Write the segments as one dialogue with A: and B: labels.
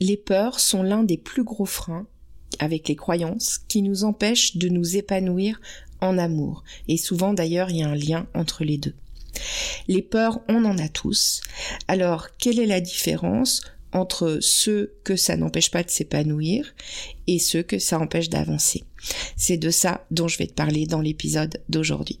A: les peurs sont l'un des plus gros freins avec les croyances qui nous empêchent de nous épanouir en amour. Et souvent d'ailleurs, il y a un lien entre les deux. Les peurs, on en a tous. Alors, quelle est la différence entre ceux que ça n'empêche pas de s'épanouir et ceux que ça empêche d'avancer? C'est de ça dont je vais te parler dans l'épisode d'aujourd'hui.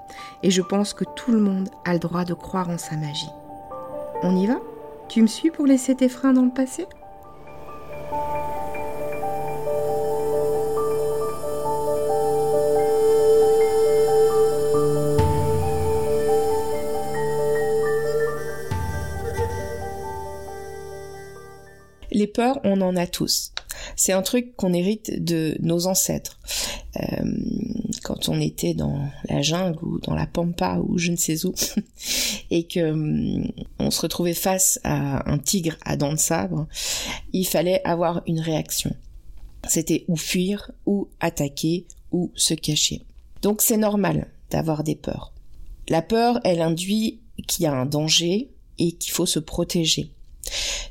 A: et je pense que tout le monde a le droit de croire en sa magie. On y va? Tu me suis pour laisser tes freins dans le passé? Les peurs, on en a tous. C'est un truc qu'on hérite de nos ancêtres. Euh, quand on était dans la jungle ou dans la pampa ou je ne sais où et que hum, on se retrouvait face à un tigre à dents de sabre, il fallait avoir une réaction. C'était ou fuir ou attaquer ou se cacher. Donc c'est normal d'avoir des peurs. La peur, elle induit qu'il y a un danger et qu'il faut se protéger.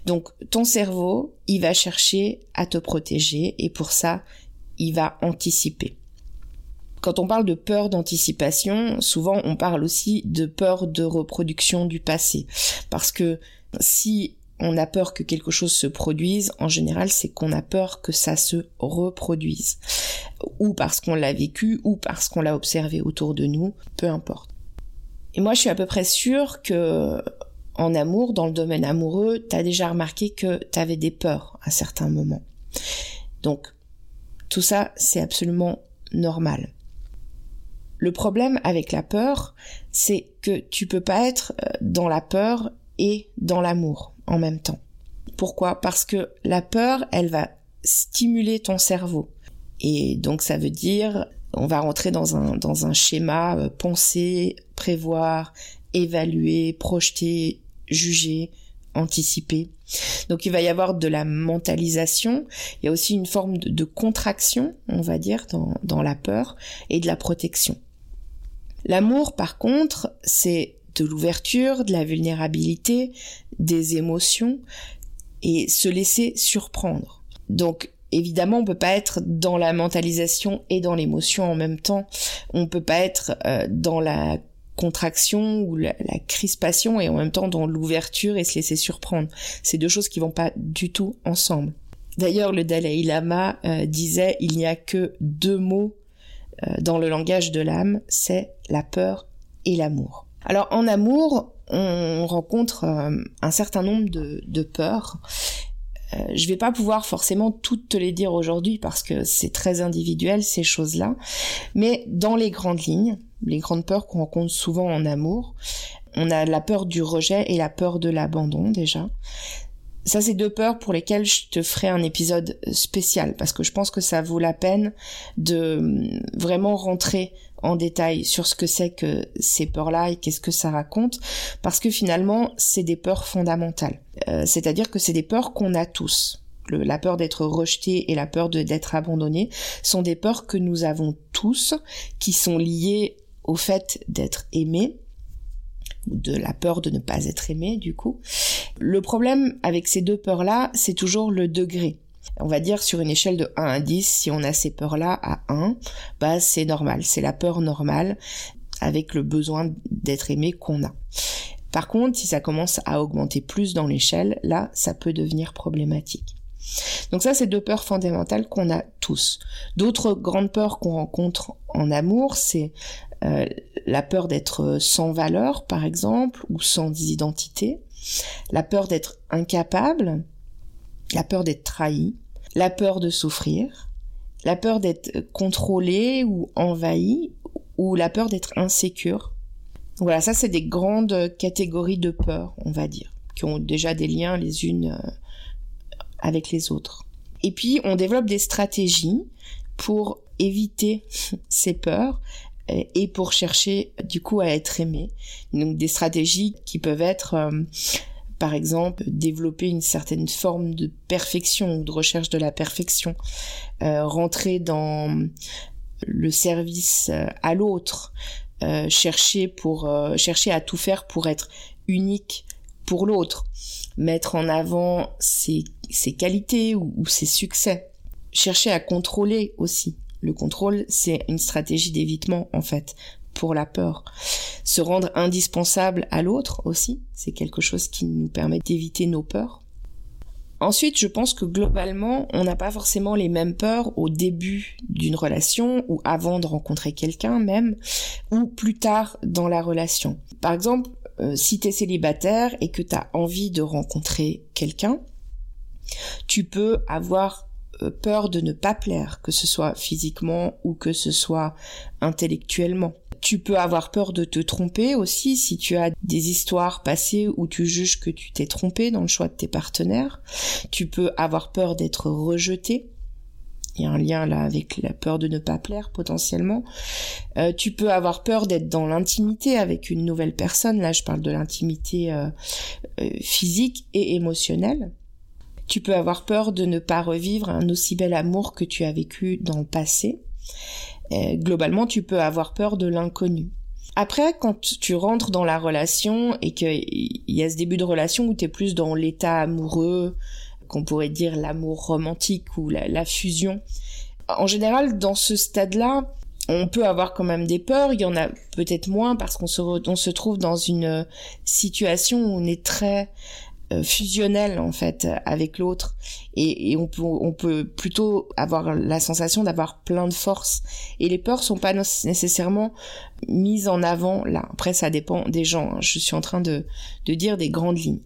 A: Donc ton cerveau, il va chercher à te protéger et pour ça, il va anticiper. Quand on parle de peur d'anticipation, souvent on parle aussi de peur de reproduction du passé. Parce que si on a peur que quelque chose se produise, en général, c'est qu'on a peur que ça se reproduise. Ou parce qu'on l'a vécu, ou parce qu'on l'a observé autour de nous, peu importe. Et moi, je suis à peu près sûre que, en amour, dans le domaine amoureux, t'as déjà remarqué que t'avais des peurs à certains moments. Donc, tout ça, c'est absolument normal. Le problème avec la peur, c'est que tu peux pas être euh, dans la peur et dans l'amour en même temps. Pourquoi? Parce que la peur, elle va stimuler ton cerveau. Et donc ça veut dire, on va rentrer dans un, dans un schéma euh, penser, prévoir, évaluer, projeter, juger, anticiper. Donc il va y avoir de la mentalisation, il y a aussi une forme de, contraction, on va dire, dans, dans la peur, et de la protection. L'amour, par contre, c'est de l'ouverture, de la vulnérabilité, des émotions et se laisser surprendre. Donc, évidemment, on peut pas être dans la mentalisation et dans l'émotion en même temps. On peut pas être euh, dans la contraction ou la, crispation et en même temps dans l'ouverture et se laisser surprendre. C'est deux choses qui vont pas du tout ensemble. D'ailleurs, le Dalai Lama euh, disait il n'y a que deux mots dans le langage de l'âme, c'est la peur et l'amour. Alors en amour, on rencontre euh, un certain nombre de, peurs. Euh, je vais pas pouvoir forcément toutes te les dire aujourd'hui parce que c'est très individuel ces choses-là, mais dans les grandes lignes, les grandes peurs qu'on rencontre souvent en amour, on a la peur du rejet et la peur de l'abandon déjà. Ça, c'est deux peurs pour lesquelles je te ferai un épisode spécial parce que je pense que ça vaut la peine de hum, vraiment rentrer en détail sur ce que c'est que ces peurs-là et qu'est-ce que ça raconte parce que finalement, c'est des peurs fondamentales. Euh, c'est-à-dire que c'est des peurs qu'on a tous. la peur d'être rejeté et la peur d'être abandonné sont des peurs que nous avons tous qui sont liées au fait d'être aimé de la peur de ne pas être aimé du coup. Le problème avec ces deux peurs-là, c'est toujours le degré. On va dire sur une échelle de 1 à 10, si on a ces peurs-là à 1, bah c'est normal, c'est la peur normale avec le besoin d'être aimé qu'on a. Par contre, si ça commence à augmenter plus dans l'échelle, là, ça peut devenir problématique. Donc ça, c'est deux peurs fondamentales qu'on a tous. D'autres grandes peurs qu'on rencontre en amour, c'est euh, la peur d'être sans valeur, par exemple, ou sans identité, la peur d'être incapable, la peur d'être trahi, la peur de souffrir, la peur d'être contrôlé ou envahi, ou la peur d'être insécure. Voilà, ça c'est des grandes catégories de peurs, on va dire, qui ont déjà des liens les unes euh, avec les autres. Et puis on développe des stratégies pour éviter ces peurs. euh, et pour chercher du coup à être aimé. Donc des stratégies qui peuvent être euh, par exemple développer une certaine forme de perfection ou de recherche de la perfection, euh, rentrer dans le service à l'autre, chercher pour chercher à tout faire pour être unique pour l'autre, mettre en avant ses, qualités ou ses succès, chercher à contrôler aussi le contrôle, c'est une stratégie d'évitement, en fait, pour la peur. Se rendre indispensable à l'autre aussi, c'est quelque chose qui nous permet d'éviter nos peurs. Ensuite, je pense que globalement, on n'a pas forcément les mêmes peurs au début d'une relation ou avant de rencontrer quelqu'un même, ou plus tard dans la relation. Par exemple, euh, si tu es célibataire et que tu as envie de rencontrer quelqu'un, tu peux avoir peur de ne pas plaire, que ce soit physiquement ou que ce soit intellectuellement. Tu peux avoir peur de te tromper aussi si tu as des histoires passées où tu juges que tu t'es trompé dans le choix de tes partenaires. Tu peux avoir peur d'être rejeté. Il y a un lien là avec la peur de ne pas plaire potentiellement. Euh, tu peux avoir peur d'être dans l'intimité avec une nouvelle personne. Là, je parle de l'intimité euh, physique et émotionnelle. Tu peux avoir peur de ne pas revivre un aussi bel amour que tu as vécu dans le passé. Euh, globalement, tu peux avoir peur de l'inconnu. Après, quand tu rentres dans la relation et qu'il y a ce début de relation où tu es plus dans l'état amoureux, qu'on pourrait dire l'amour romantique ou la, fusion, en général, dans ce stade-là, on peut avoir quand même des peurs, il y en a peut-être moins parce qu'on se, se trouve dans une situation où on est très fusionnel en fait avec l'autre. Et, on peut on peut plutôt avoir la sensation d'avoir plein de force et les peurs sont pas nécessairement mises en avant là. Après ça dépend des gens hein. je suis en train de de dire des grandes lignes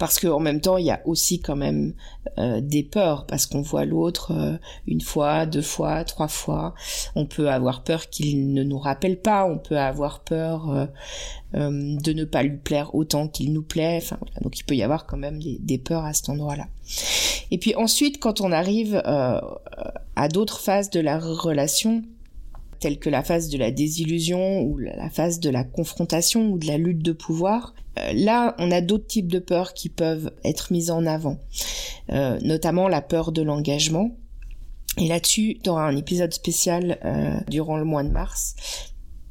A: parce qu'en même temps il y a aussi quand même euh, des peurs parce qu'on voit l'autre euh, une fois, deux fois, trois fois. On peut avoir peur qu'il ne nous rappelle pas, on peut avoir peur euh, de ne pas lui plaire autant qu'il nous plaît. Enfin donc il peut y avoir quand même des, des peurs à cet endroit-là. Et puis ensuite quand on arrive à d'autres phases de la relation, telles que la phase de la désillusion ou la phase de la confrontation ou de la lutte de pouvoir, euh, là, on a d'autres types de peurs qui peuvent être mises en avant, euh, notamment la peur de l'engagement. Et là-dessus, tu auras un épisode spécial euh, durant le mois de mars,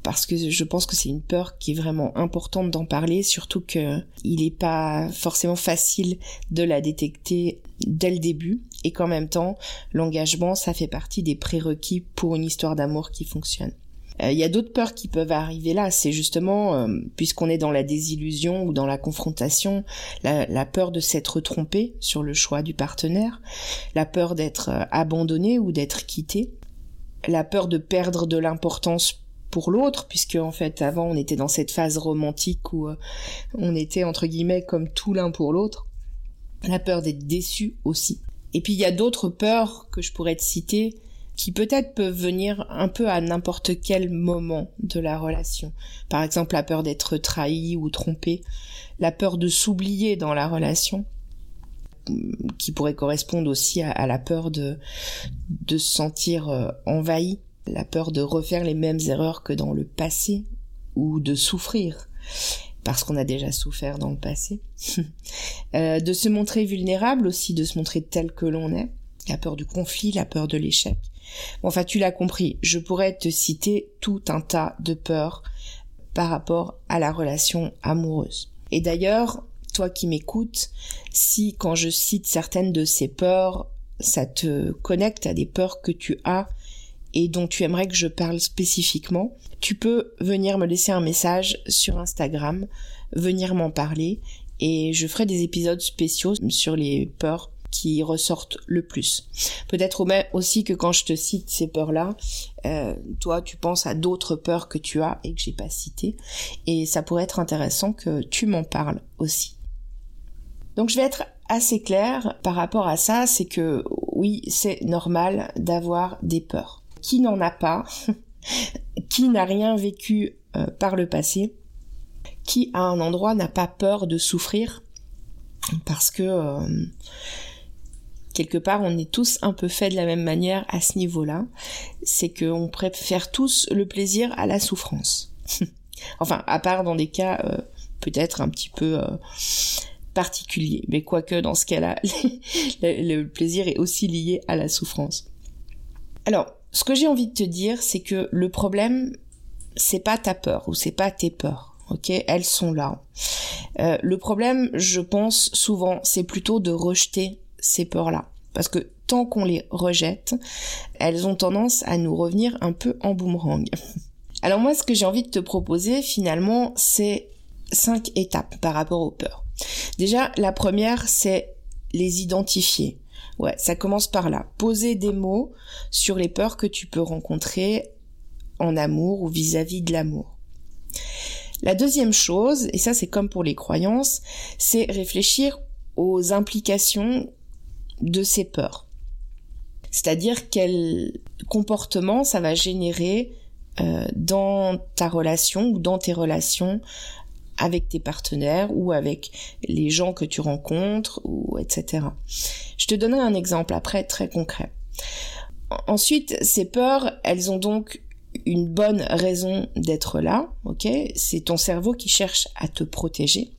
A: parce que je pense que c'est une peur qui est vraiment importante d'en parler, surtout que il n'est pas forcément facile de la détecter dès le début, et qu'en même temps, l'engagement, ça fait partie des prérequis pour une histoire d'amour qui fonctionne. Euh, il y a d'autres peurs qui peuvent arriver là. C'est justement, euh, puisqu'on est dans la désillusion ou dans la confrontation, la, peur de s'être trompé sur le choix du partenaire, la peur d'être euh, abandonné ou d'être quitté, la peur de perdre de l'importance pour l'autre, puisque en fait avant on était dans cette phase romantique où on était entre guillemets comme tout l'un pour l'autre, la peur d'être déçu aussi. Et puis il y a d'autres peurs que je pourrais te citer, qui peut-être peuvent venir un peu à n'importe quel moment de la relation. Par exemple, la peur d'être trahi ou trompé, la peur de s'oublier dans la relation, qui pourrait correspondre aussi à, la peur de, de se sentir euh, envahi, la peur de refaire les mêmes erreurs que dans le passé, ou de souffrir parce qu'on a déjà souffert dans le passé, euh, de se montrer vulnérable aussi, de se montrer tel que l'on est, la peur du conflit, la peur de l'échec, enfin, tu l'as compris, je pourrais te citer tout un tas de peurs par rapport à la relation amoureuse. Et d'ailleurs, toi qui m'écoutes, si quand je cite certaines de ces peurs, ça te connecte à des peurs que tu as et dont tu aimerais que je parle spécifiquement, tu peux venir me laisser un message sur Instagram, venir m'en parler et je ferai des épisodes spéciaux sur les peurs qui ressortent le plus. Peut-être aussi que quand je te cite ces peurs-là, euh, toi tu penses à d'autres peurs que tu as et que j'ai pas citées, et ça pourrait être intéressant que tu m'en parles aussi. Donc je vais être assez claire par rapport à ça, c'est que oui, c'est normal d'avoir des peurs. Qui n'en a pas Qui n'a rien vécu euh, par le passé Qui à un endroit n'a pas peur de souffrir Parce que euh, quelque part on est tous un peu faits de la même manière à ce niveau-là. C'est qu'on préfère tous le plaisir à la souffrance. enfin, à part dans des cas euh, peut-être un petit peu particulier. Mais quoique dans ce cas-là, le plaisir est aussi lié à la souffrance. Alors, ce que j'ai envie de te dire, c'est que le problème, c'est pas ta peur ou c'est pas tes peurs. Ok, elles sont là. Euh, le problème, je pense souvent, c'est plutôt de rejeter ces peurs-là, parce que tant qu'on les rejette, elles ont tendance à nous revenir un peu en boomerang. Alors moi, ce que j'ai envie de te proposer, finalement, c'est cinq étapes par rapport aux peurs. Déjà, la première, c'est les identifier. Ouais, ça commence par là. Poser des mots sur les peurs que tu peux rencontrer en amour ou vis-à-vis de l'amour. La deuxième chose, et ça c'est comme pour les croyances, c'est réfléchir aux implications de ces peurs. C'est-à-dire quel comportement ça va générer euh, dans ta relation ou dans tes relations avec tes partenaires ou avec les gens que tu rencontres ou etc. Je te donnerai un exemple après très concret. Ensuite, ces peurs, elles ont donc une bonne raison d'être là, ok? C'est ton cerveau qui cherche à te protéger.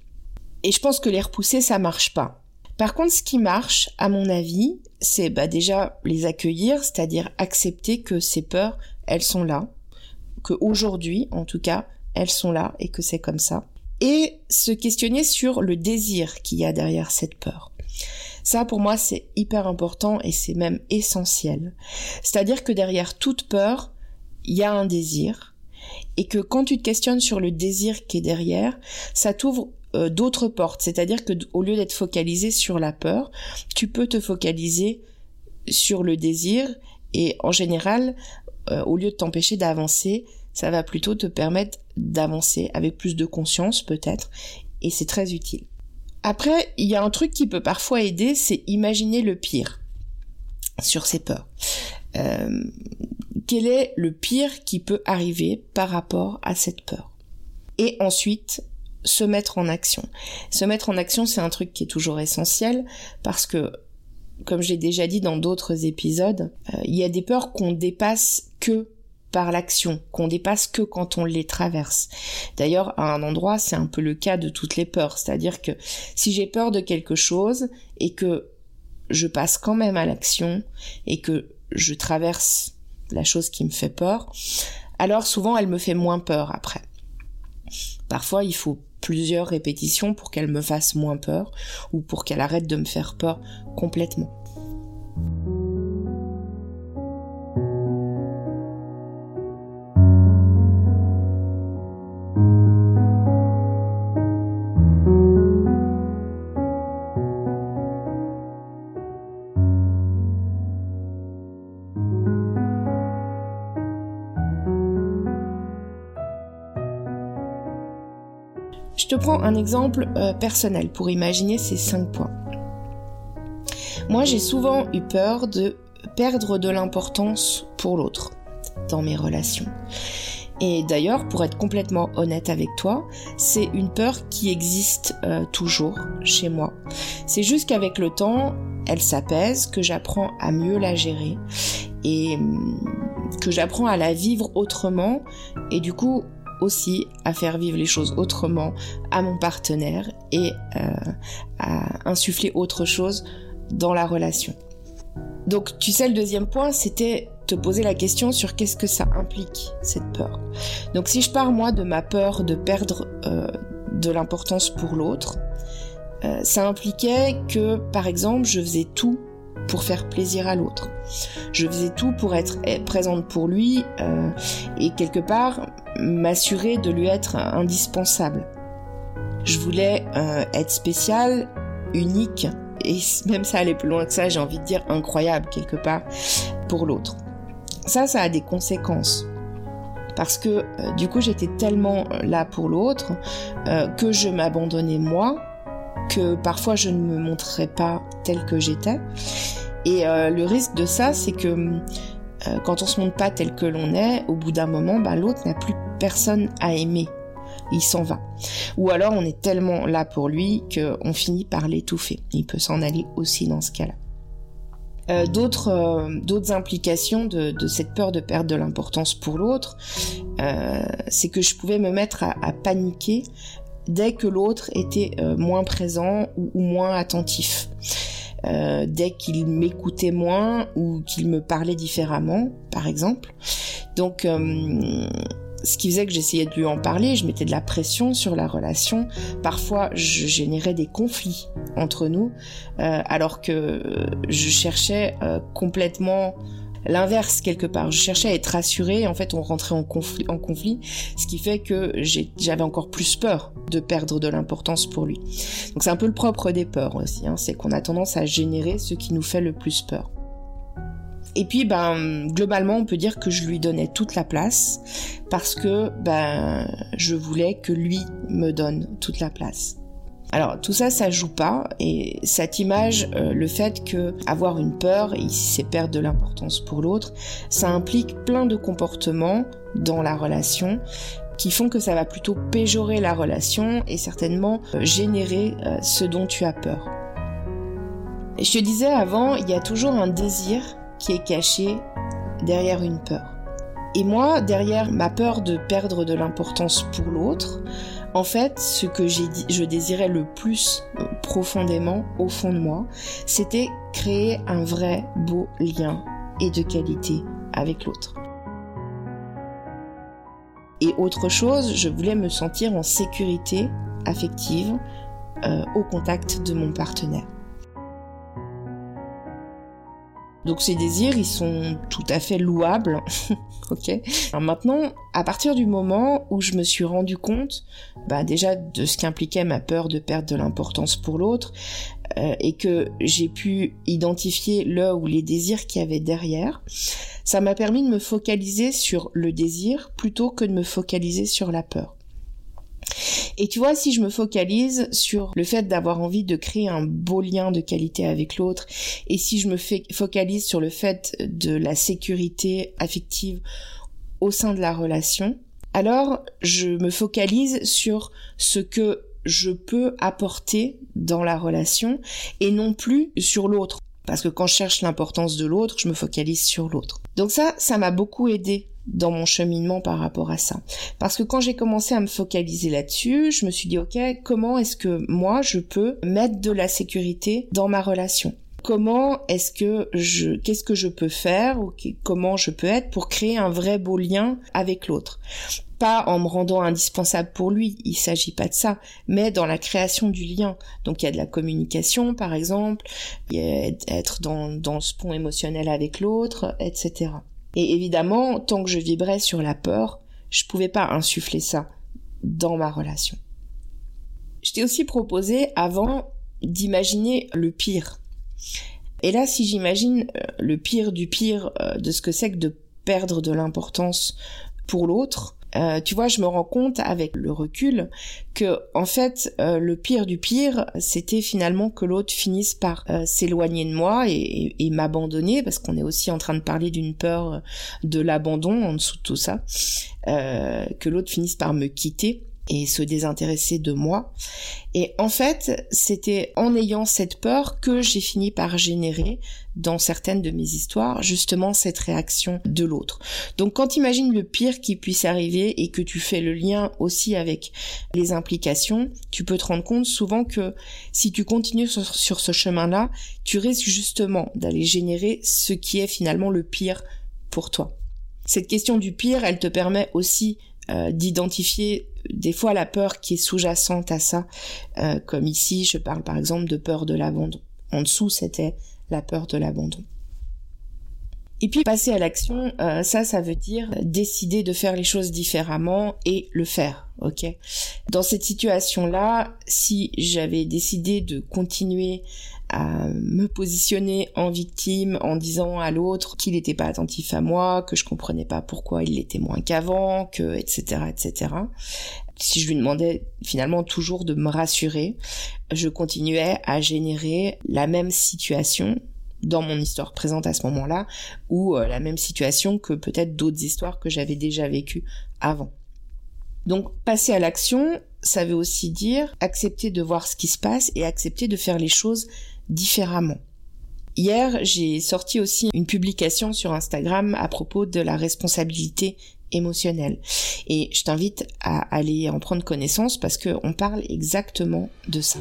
A: Et je pense que les repousser, ça marche pas. Par contre, ce qui marche, à mon avis, c'est bah déjà les accueillir, c'est-à-dire accepter que ces peurs, elles sont là, que aujourd'hui, en tout cas, elles sont là et que c'est comme ça et se questionner sur le désir qu'il y a derrière cette peur. Ça, pour moi, c'est hyper important et c'est même essentiel. C'est-à-dire que derrière toute peur, il y a un désir et que quand tu te questionnes sur le désir qui est derrière, ça t'ouvre euh, d'autres portes. C'est-à-dire que au lieu d'être focalisé sur la peur, tu peux te focaliser sur le désir et en général, euh, au lieu de t'empêcher d'avancer, ça va plutôt te permettre d'avancer avec plus de conscience peut-être, et c'est très utile. Après, il y a un truc qui peut parfois aider, c'est imaginer le pire sur ces peurs. Euh, quel est le pire qui peut arriver par rapport à cette peur? Et ensuite, se mettre en action. Se mettre en action, c'est un truc qui est toujours essentiel parce que, comme j'ai déjà dit dans d'autres épisodes, euh, il y a des peurs qu'on dépasse que par l'action, qu'on dépasse que quand on les traverse. D'ailleurs, à un endroit, c'est un peu le cas de toutes les peurs, c'est-à-dire que si j'ai peur de quelque chose et que je passe quand même à l'action et que je traverse la chose qui me fait peur, alors souvent elle me fait moins peur après. Parfois, il faut plusieurs répétitions pour qu'elle me fasse moins peur ou pour qu'elle arrête de me faire peur complètement. Prends un exemple euh, personnel pour imaginer ces cinq points. Moi, j'ai souvent eu peur de perdre de l'importance pour l'autre dans mes relations. Et d'ailleurs, pour être complètement honnête avec toi, c'est une peur qui existe euh, toujours chez moi. C'est juste qu'avec le temps, elle s'apaise, que j'apprends à mieux la gérer et hum, que j'apprends à la vivre autrement. Et du coup, aussi à faire vivre les choses autrement à mon partenaire et euh, à insuffler autre chose dans la relation. Donc tu sais, le deuxième point, c'était te poser la question sur qu'est-ce que ça implique, cette peur. Donc si je pars moi de ma peur de perdre euh, de l'importance pour l'autre, euh, ça impliquait que, par exemple, je faisais tout pour faire plaisir à l'autre. Je faisais tout pour être présente pour lui euh, et quelque part m'assurer de lui être indispensable. Je voulais euh, être spéciale, unique et même ça allait plus loin que ça, j'ai envie de dire incroyable quelque part pour l'autre. Ça, ça a des conséquences parce que euh, du coup j'étais tellement là pour l'autre que je m'abandonnais moi que parfois je ne me montrerais pas tel que j'étais. Et euh, le risque de ça, c'est que euh, quand on se montre pas tel que l'on est, au bout d'un moment, bah, l'autre n'a plus personne à aimer. Il s'en va. Ou alors on est tellement là pour lui qu'on finit par l'étouffer. Il peut s'en aller aussi dans ce cas-là. Euh, d'autres d'autres implications de, cette peur de perdre de l'importance pour l'autre, c'est que je pouvais me mettre à paniquer dès que l'autre était euh, moins présent ou, moins attentif. Euh, dès qu'il m'écoutait moins ou qu'il me parlait différemment, par exemple. Donc, euh, ce qui faisait que j'essayais de lui en parler, je mettais de la pression sur la relation. Parfois, je générais des conflits entre nous, alors que je cherchais complètement l'inverse quelque part. Je cherchais à être rassurée, en fait on rentrait en conflit, en conflit ce qui fait que j'avais encore plus peur de perdre de l'importance pour lui. Donc c'est un peu le propre des peurs aussi, hein. c'est qu'on a tendance à générer ce qui nous fait le plus peur. Et puis, ben, globalement, on peut dire que je lui donnais toute la place parce que, ben, je voulais que lui me donne toute la place. Alors tout ça, ça joue pas et cette image, euh, le fait que avoir une peur, ici c'est perdre de l'importance pour l'autre, ça implique plein de comportements dans la relation qui font que ça va plutôt péjorer la relation et certainement euh, générer euh, ce dont tu as peur. Je te disais avant, il y a toujours un désir qui est caché derrière une peur. Et moi, derrière ma peur de perdre de l'importance pour l'autre, en fait, ce que je désirais le plus euh, profondément au fond de moi, c'était créer un vrai beau lien et de qualité avec l'autre. Et autre chose, je voulais me sentir en sécurité affective euh, au contact de mon partenaire. Donc ces désirs, ils sont tout à fait louables, ok? Alors maintenant, à partir du moment où je me suis rendu compte, bah déjà de ce qu'impliquait ma peur de perdre de l'importance pour l'autre, euh, et que j'ai pu identifier le ou les désirs qu'il y avait derrière, ça m'a permis de me focaliser sur le désir plutôt que de me focaliser sur la peur. Et tu vois, si je me focalise sur le fait d'avoir envie de créer un beau lien de qualité avec l'autre, et si je me focalise sur le fait de la sécurité affective au sein de la relation, alors je me focalise sur ce que je peux apporter dans la relation et non plus sur l'autre. Parce que quand je cherche l'importance de l'autre, je me focalise sur l'autre. Donc ça, ça m'a beaucoup aidé dans mon cheminement par rapport à ça. Parce que quand j'ai commencé à me focaliser là-dessus, je me suis dit, ok, comment est-ce que moi, je peux mettre de la sécurité dans ma relation? Comment est-ce que je, qu'est-ce que je peux faire ou comment je peux être pour créer un vrai beau lien avec l'autre? Pas en me rendant indispensable pour lui, il s'agit pas de ça, mais dans la création du lien. Donc il y a de la communication par exemple, il y a être dans, dans ce pont émotionnel avec l'autre, etc. Et évidemment, tant que je vibrais sur la peur, je pouvais pas insuffler ça dans ma relation. Je t'ai aussi proposé avant d'imaginer le pire. Et là, si j'imagine euh, le pire du pire euh, de ce que c'est que de perdre de l'importance pour l'autre, euh, tu vois, je me rends compte avec le recul que en fait, euh, le pire du pire, c'était finalement que l'autre finisse par euh, s'éloigner de moi et, et, m'abandonner, parce qu'on est aussi en train de parler d'une peur de l'abandon en dessous de tout ça, que l'autre finisse par me quitter et se désintéresser de moi. Et en fait, c'était en ayant cette peur que j'ai fini par générer dans certaines de mes histoires justement cette réaction de l'autre. Donc quand imagines le pire qui puisse arriver et que tu fais le lien aussi avec les implications, tu peux te rendre compte souvent que si tu continues sur, sur ce chemin-là, tu risques justement d'aller générer ce qui est finalement le pire pour toi. Cette question du pire, elle te permet aussi euh, d'identifier des fois la peur qui est sous-jacente à ça, euh, comme ici je parle par exemple de peur de l'abandon. En dessous c'était la peur de l'abandon. Et puis passer à l'action, euh, ça, ça veut dire décider de faire les choses différemment et le faire, ok? Dans cette situation-là, si j'avais décidé de continuer à me positionner en victime en disant à l'autre qu'il n'était pas attentif à moi, que je comprenais pas pourquoi il l'était moins qu'avant, que etc etc. Si je lui demandais finalement toujours de me rassurer, je continuais à générer la même situation dans mon histoire présente à ce moment-là ou euh, la même situation que peut-être d'autres histoires que j'avais déjà vécues avant. Donc passer à l'action, ça veut aussi dire accepter de voir ce qui se passe et accepter de faire les choses différemment. Hier, j'ai sorti aussi une publication sur Instagram à propos de la responsabilité émotionnelle. Et je t'invite à aller en prendre connaissance parce qu'on parle exactement de ça.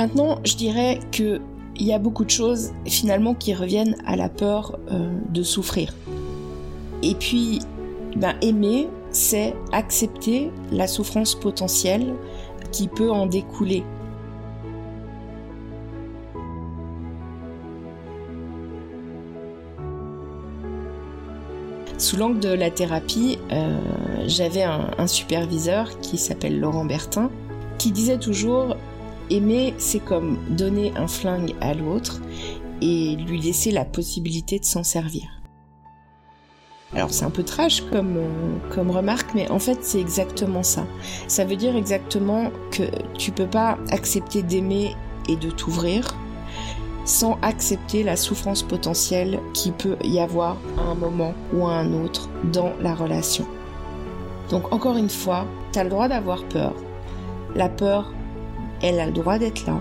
A: Maintenant, je dirais que il y a beaucoup de choses finalement qui reviennent à la peur euh, de souffrir. Et puis, ben, aimer, c'est accepter la souffrance potentielle qui peut en découler. Sous l'angle de la thérapie, euh, j'avais un superviseur qui s'appelle Laurent Bertin, qui disait toujours Aimer, c'est comme donner un flingue à l'autre et lui laisser la possibilité de s'en servir. Alors c'est un peu trash comme, euh, comme remarque, mais en fait c'est exactement ça. Ça veut dire exactement que tu peux pas accepter d'aimer et de t'ouvrir sans accepter la souffrance potentielle qui peut y avoir à un moment ou à un autre dans la relation. Donc encore une fois, tu as le droit d'avoir peur. La peur, elle a le droit d'être là,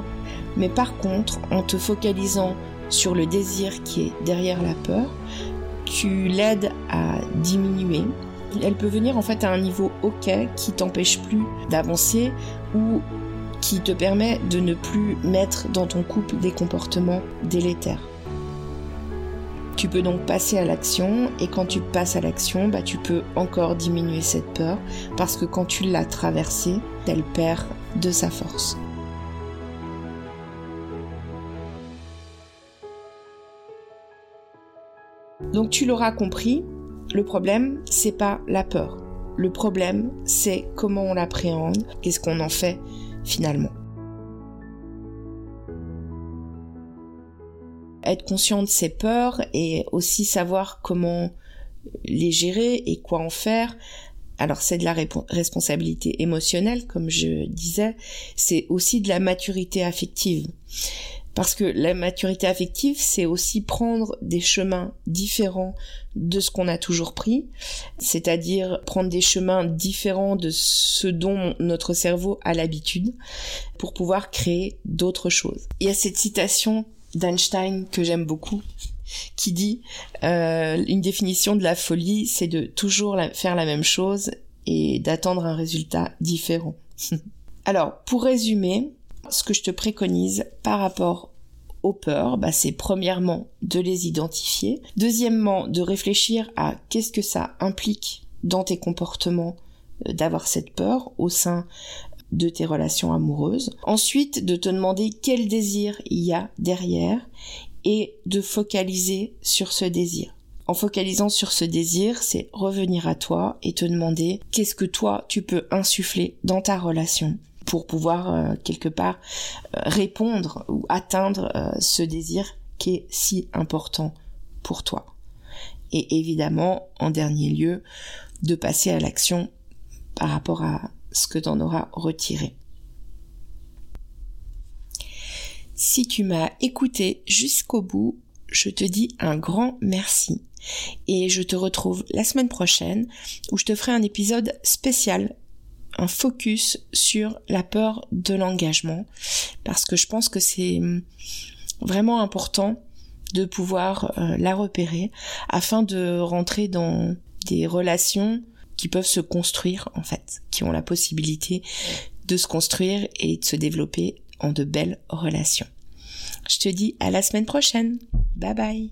A: mais par contre, en te focalisant sur le désir qui est derrière la peur, tu l'aides à diminuer. Elle peut venir en fait à un niveau ok qui t'empêche plus d'avancer ou qui te permet de ne plus mettre dans ton couple des comportements délétères. Tu peux donc passer à l'action et quand tu passes à l'action, bah, tu peux encore diminuer cette peur parce que quand tu l'as traversée, elle perd de sa force. Donc tu l'auras compris, le problème, c'est pas la peur. Le problème, c'est comment on l'appréhende, qu'est-ce qu'on en fait finalement. Être conscient de ses peurs et aussi savoir comment les gérer et quoi en faire. Alors c'est de la responsabilité émotionnelle, comme je disais, c'est aussi de la maturité affective. Parce que la maturité affective, c'est aussi prendre des chemins différents de ce qu'on a toujours pris, c'est-à-dire prendre des chemins différents de ce dont notre cerveau a l'habitude pour pouvoir créer d'autres choses. Il y a cette citation d'Einstein que j'aime beaucoup qui dit euh, une définition de la folie, c'est de toujours faire la même chose et d'attendre un résultat différent. Alors, pour résumer, ce que je te préconise par rapport aux peurs, bah, c'est premièrement de les identifier, deuxièmement de réfléchir à qu'est-ce que ça implique dans tes comportements euh, d'avoir cette peur au sein de tes relations amoureuses. Ensuite, de te demander quel désir il y a derrière et de focaliser sur ce désir. En focalisant sur ce désir, c'est revenir à toi et te demander qu'est-ce que toi tu peux insuffler dans ta relation pour pouvoir euh, quelque part euh, répondre ou atteindre euh, ce désir qui est si important pour toi. et évidemment, en dernier lieu, de passer à l'action par rapport à ce que tu en auras retiré. Si tu m'as écouté jusqu'au bout, je te dis un grand merci. Et je te retrouve la semaine prochaine où je te ferai un épisode spécial, un focus sur la peur de l'engagement. Parce que je pense que c'est vraiment important de pouvoir euh, la repérer afin de rentrer dans des relations qui peuvent se construire en fait, qui ont la possibilité de se construire et de se développer en de belles relations. Je te dis à la semaine prochaine. Bye bye.